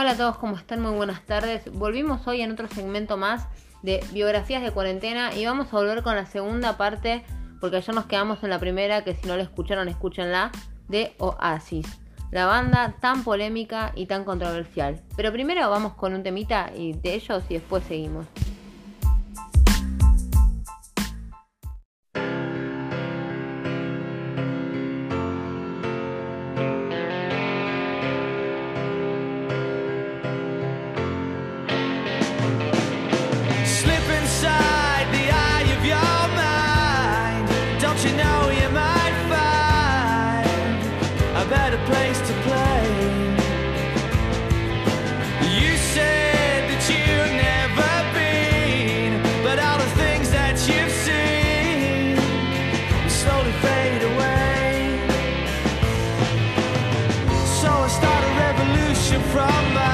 Hola a todos, ¿cómo están? Muy buenas tardes. Volvimos hoy en otro segmento más de biografías de cuarentena y vamos a volver con la segunda parte, porque ayer nos quedamos en la primera, que si no la escucharon, escúchenla, de Oasis, la banda tan polémica y tan controversial. Pero primero vamos con un temita y de ellos y después seguimos. from my.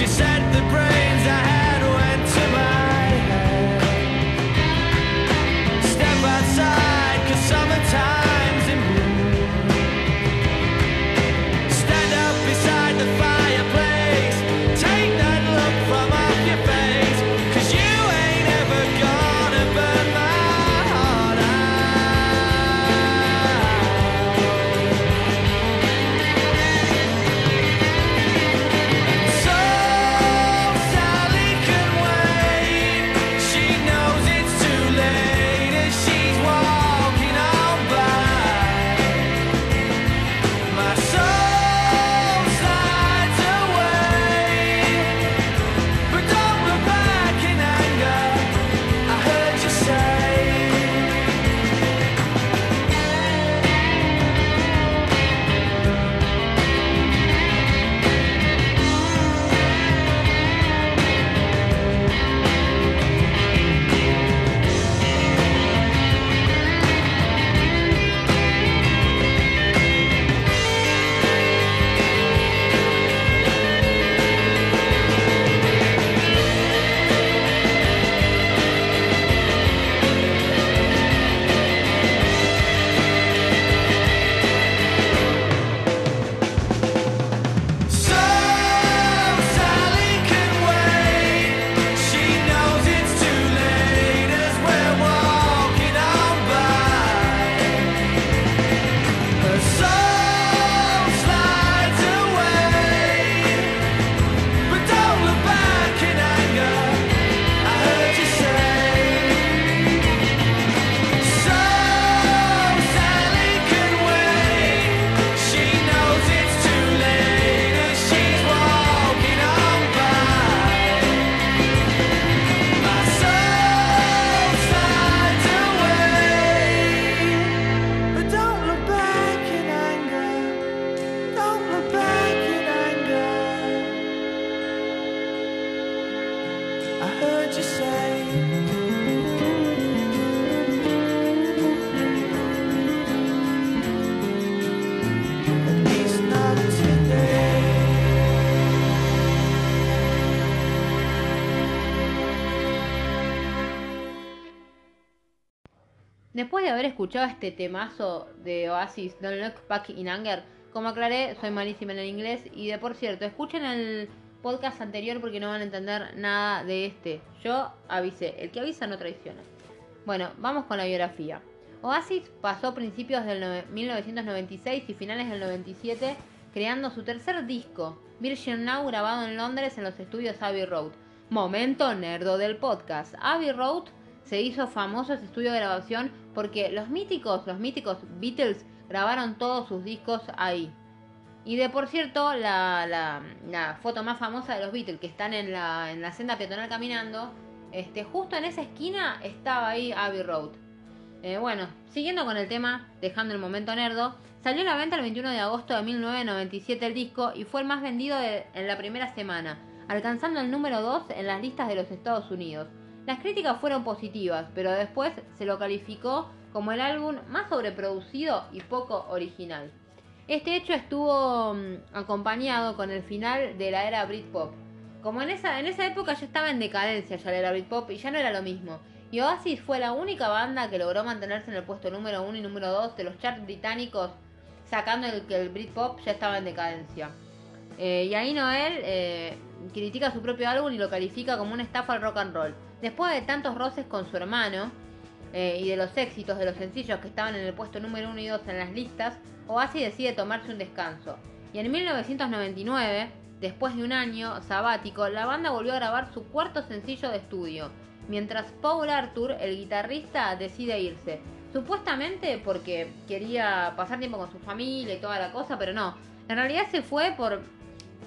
she said haber escuchado este temazo de Oasis, Don't Look Back in Anger, como aclaré, soy malísima en el inglés y de por cierto, escuchen el podcast anterior porque no van a entender nada de este. Yo avisé, el que avisa no traiciona. Bueno, vamos con la biografía. Oasis pasó principios del 1996 y finales del 97 creando su tercer disco, Virgin Now, grabado en Londres en los estudios Abbey Road. Momento nerdo del podcast. Abbey Road se hizo famoso ese estudio de grabación porque los míticos, los míticos Beatles grabaron todos sus discos ahí. Y de por cierto, la, foto más famosa de los Beatles que están en la, la senda peatonal caminando, este, justo en esa esquina estaba ahí Abbey Road. Eh, bueno, siguiendo con el tema, dejando el momento nerdo, salió a la venta el 21 de agosto de 1997 el disco y fue el más vendido en la primera semana, alcanzando el número 2 en las listas de los Estados Unidos. Las críticas fueron positivas, pero después se lo calificó como el álbum más sobreproducido y poco original. Este hecho estuvo mm, acompañado con el final de la era Britpop. Como en esa, en esa época ya estaba en decadencia ya la era Britpop y ya no era lo mismo. Y Oasis fue la única banda que logró mantenerse en el puesto número 1 y número 2 de los charts británicos, sacando el que el Britpop ya estaba en decadencia. Eh, y ahí Noel eh, critica su propio álbum y lo califica como una estafa al rock and roll. Después de tantos roces con su hermano eh, y de los éxitos de los sencillos que estaban en el puesto número 1 y 2 en las listas, Oasis decide tomarse un descanso. Y en 1999, después de un año sabático, la banda volvió a grabar su cuarto sencillo de estudio, mientras Paul Arthur, el guitarrista, decide irse. Supuestamente porque quería pasar tiempo con su familia y toda la cosa, pero no. En realidad se fue por...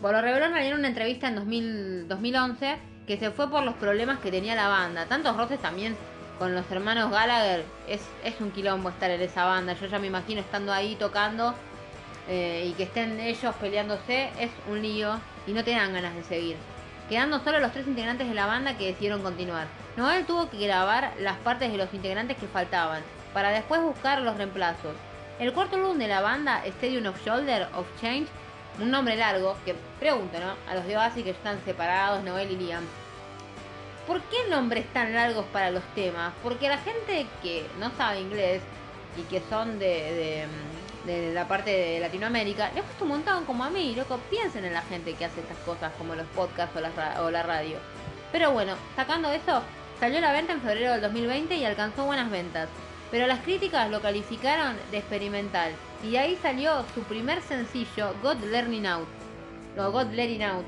Por lo reveló en una entrevista en 2011 que se fue por los problemas que tenía la banda. Tantos roces también con los hermanos Gallagher. Es, un quilombo estar en esa banda. Yo ya me imagino estando ahí tocando eh, y que estén ellos peleándose. Es un lío y no te ganas de seguir. Quedando solo los tres integrantes de la banda que decidieron continuar. Noel tuvo que grabar las partes de los integrantes que faltaban, para después buscar los reemplazos. El cuarto álbum de la banda, Stadium of Shoulder of Change, un nombre largo, que pregunto, ¿no? A los de que están separados, Noel y Liam. ¿Por qué nombres tan largos para los temas? Porque la gente que no sabe inglés y que son de, de, la parte de Latinoamérica, les gusta un montón como a mí, loco, piensen en la gente que hace estas cosas como los podcasts o la, o la radio. Pero bueno, sacando eso, salió a la venta en febrero del 2020 y alcanzó buenas ventas. Pero las críticas lo calificaron de experimental. Y ahí salió su primer sencillo, God Learning Out. O God Letting Out.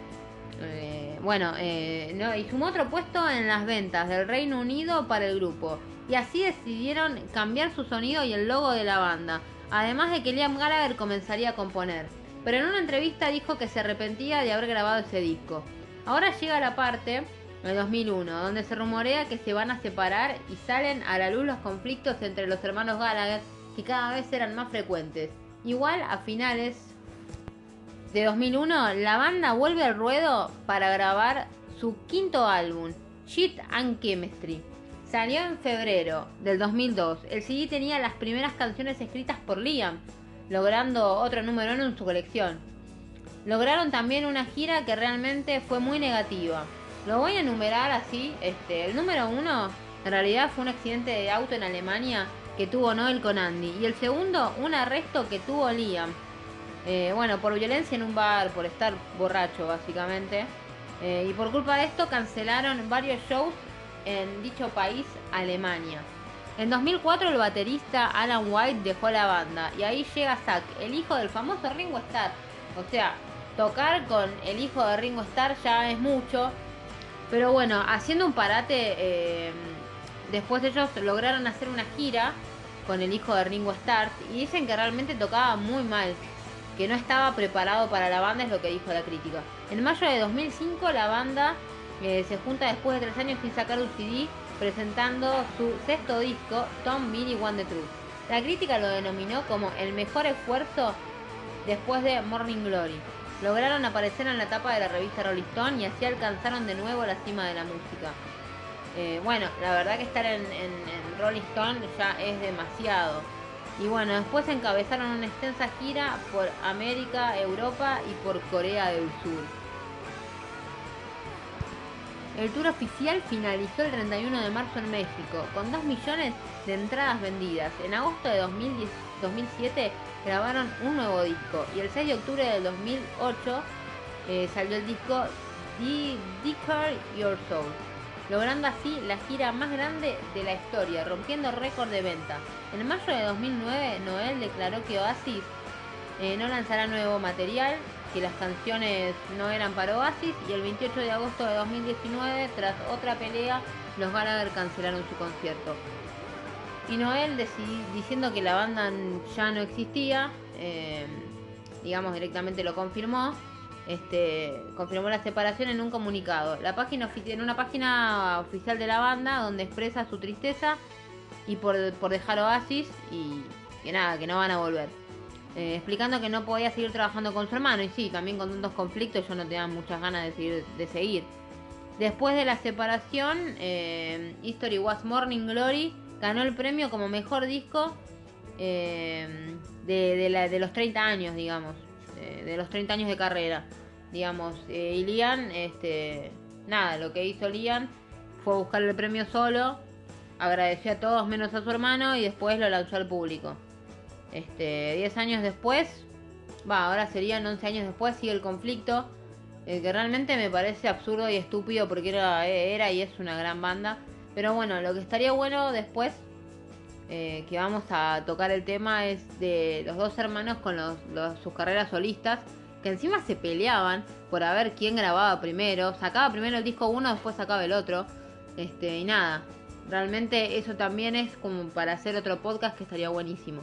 Eh, bueno, eh, y sumó otro puesto en las ventas del Reino Unido para el grupo. Y así decidieron cambiar su sonido y el logo de la banda. Además de que Liam Gallagher comenzaría a componer. Pero en una entrevista dijo que se arrepentía de haber grabado ese disco. Ahora llega la parte en 2001, donde se rumorea que se van a separar y salen a la luz los conflictos entre los hermanos Gallagher que cada vez eran más frecuentes. Igual a finales de 2001, la banda vuelve al ruedo para grabar su quinto álbum, Shit and Chemistry. Salió en febrero del 2002. El CD tenía las primeras canciones escritas por Liam, logrando otro número uno en su colección. Lograron también una gira que realmente fue muy negativa. Lo voy a enumerar así. Este, el número uno en realidad fue un accidente de auto en Alemania que tuvo Noel con Andy. Y el segundo, un arresto que tuvo Liam. Eh, bueno, por violencia en un bar, por estar borracho básicamente. Eh, y por culpa de esto cancelaron varios shows en dicho país, Alemania. En 2004 el baterista Alan White dejó la banda y ahí llega Zack, el hijo del famoso Ringo Starr. O sea, tocar con el hijo de Ringo Starr ya es mucho. Pero bueno, haciendo un parate, eh, después ellos lograron hacer una gira con el hijo de Ringo Starr y dicen que realmente tocaba muy mal, que no estaba preparado para la banda, es lo que dijo la crítica. En mayo de 2005 la banda eh, se junta después de tres años sin sacar un CD presentando su sexto disco, Tom Mini One the Truth. La crítica lo denominó como el mejor esfuerzo después de Morning Glory. Lograron aparecer en la tapa de la revista Rolling Stone y así alcanzaron de nuevo la cima de la música. Eh, bueno, la verdad que estar en, Rolling Stone ya es demasiado. Y bueno, después encabezaron una extensa gira por América, Europa y por Corea del Sur. El tour oficial finalizó el 31 de marzo en México, con 2 millones de entradas vendidas. En agosto de 2010 2007 grabaron un nuevo disco y el 6 de octubre del 2008 eh, salió el disco Deeper Your Soul, logrando así la gira más grande de la historia, rompiendo récord de venta. En mayo de 2009, Noel declaró que Oasis eh, no lanzará nuevo material, que las canciones no eran para Oasis y el 28 de agosto de 2019, tras otra pelea, los Gallagher cancelaron su concierto. Y Noel diciendo que la banda ya no existía, eh, digamos directamente lo confirmó, este, confirmó la separación en un comunicado. La página en una página oficial de la banda donde expresa su tristeza y por, dejar Oasis y que nada, que no van a volver. Eh, explicando que no podía seguir trabajando con su hermano y sí, también con tantos conflictos yo no tenía muchas ganas de seguir. De seguir. Después de la separación, eh, History Was Morning Glory ganó el premio como mejor disco eh, de, los 30 años, digamos, de los 30 años de carrera, digamos. y Liam, este, nada, lo que hizo Liam fue buscar el premio solo, agradeció a todos menos a su hermano y después lo lanzó al público. Este, 10 años después, va, ahora serían 11 años después, sigue el conflicto, eh, que realmente me parece absurdo y estúpido porque era, era y es una gran banda. Pero bueno, lo que estaría bueno después, eh, que vamos a tocar el tema, es de los dos hermanos con sus carreras solistas, que encima se peleaban por a ver quién grababa primero. Sacaba primero el disco uno, después sacaba el otro. Este, y nada, realmente eso también es como para hacer otro podcast que estaría buenísimo.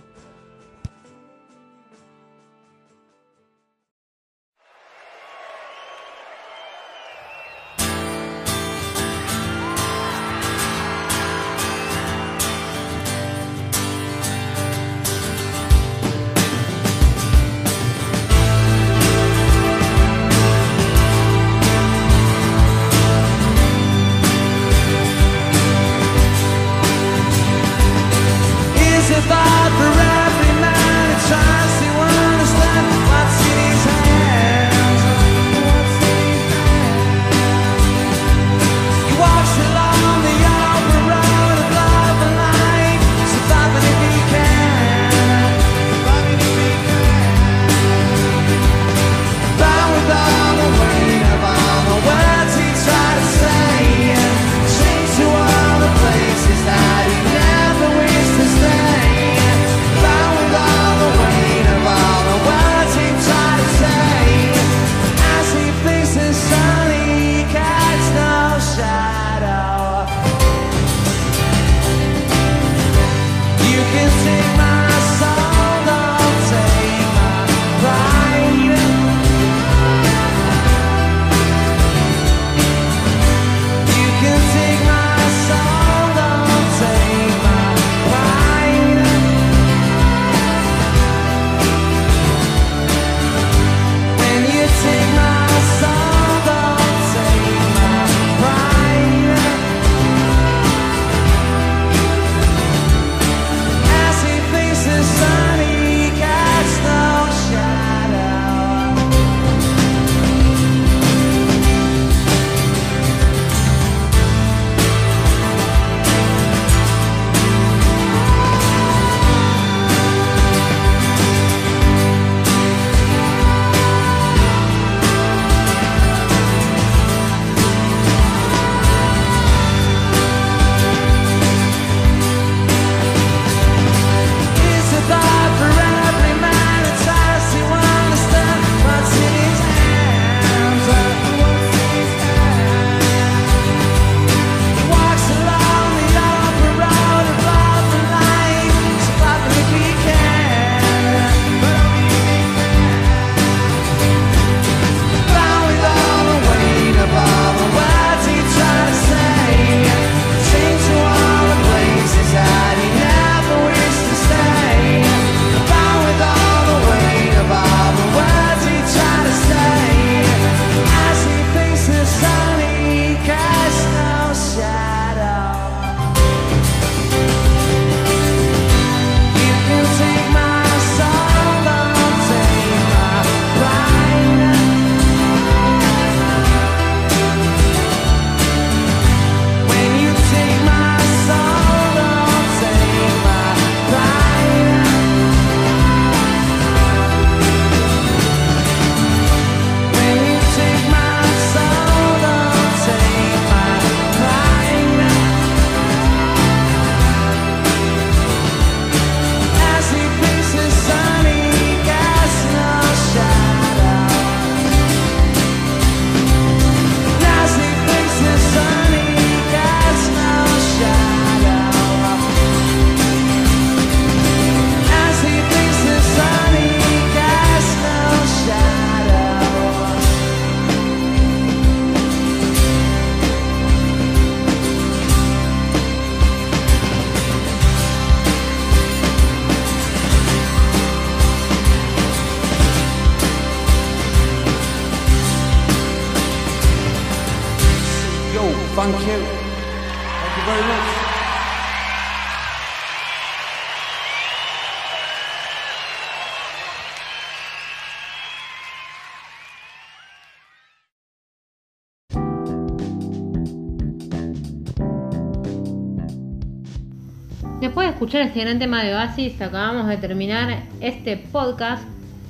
Después de escuchar este gran tema de Oasis, acabamos de terminar este podcast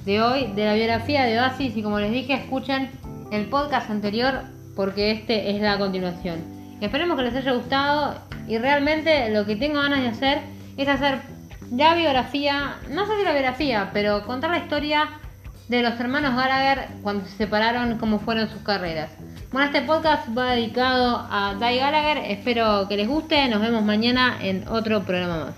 de hoy de la biografía de Oasis y como les dije, escuchen el podcast anterior porque este es la continuación. Esperemos que les haya gustado y realmente lo que tengo ganas de hacer es hacer la biografía, no sé si la biografía, pero contar la historia de los hermanos Gallagher cuando se separaron, cómo fueron sus carreras. Bueno, este podcast va dedicado a Dai Gallagher, espero que les guste, nos vemos mañana en otro programa más.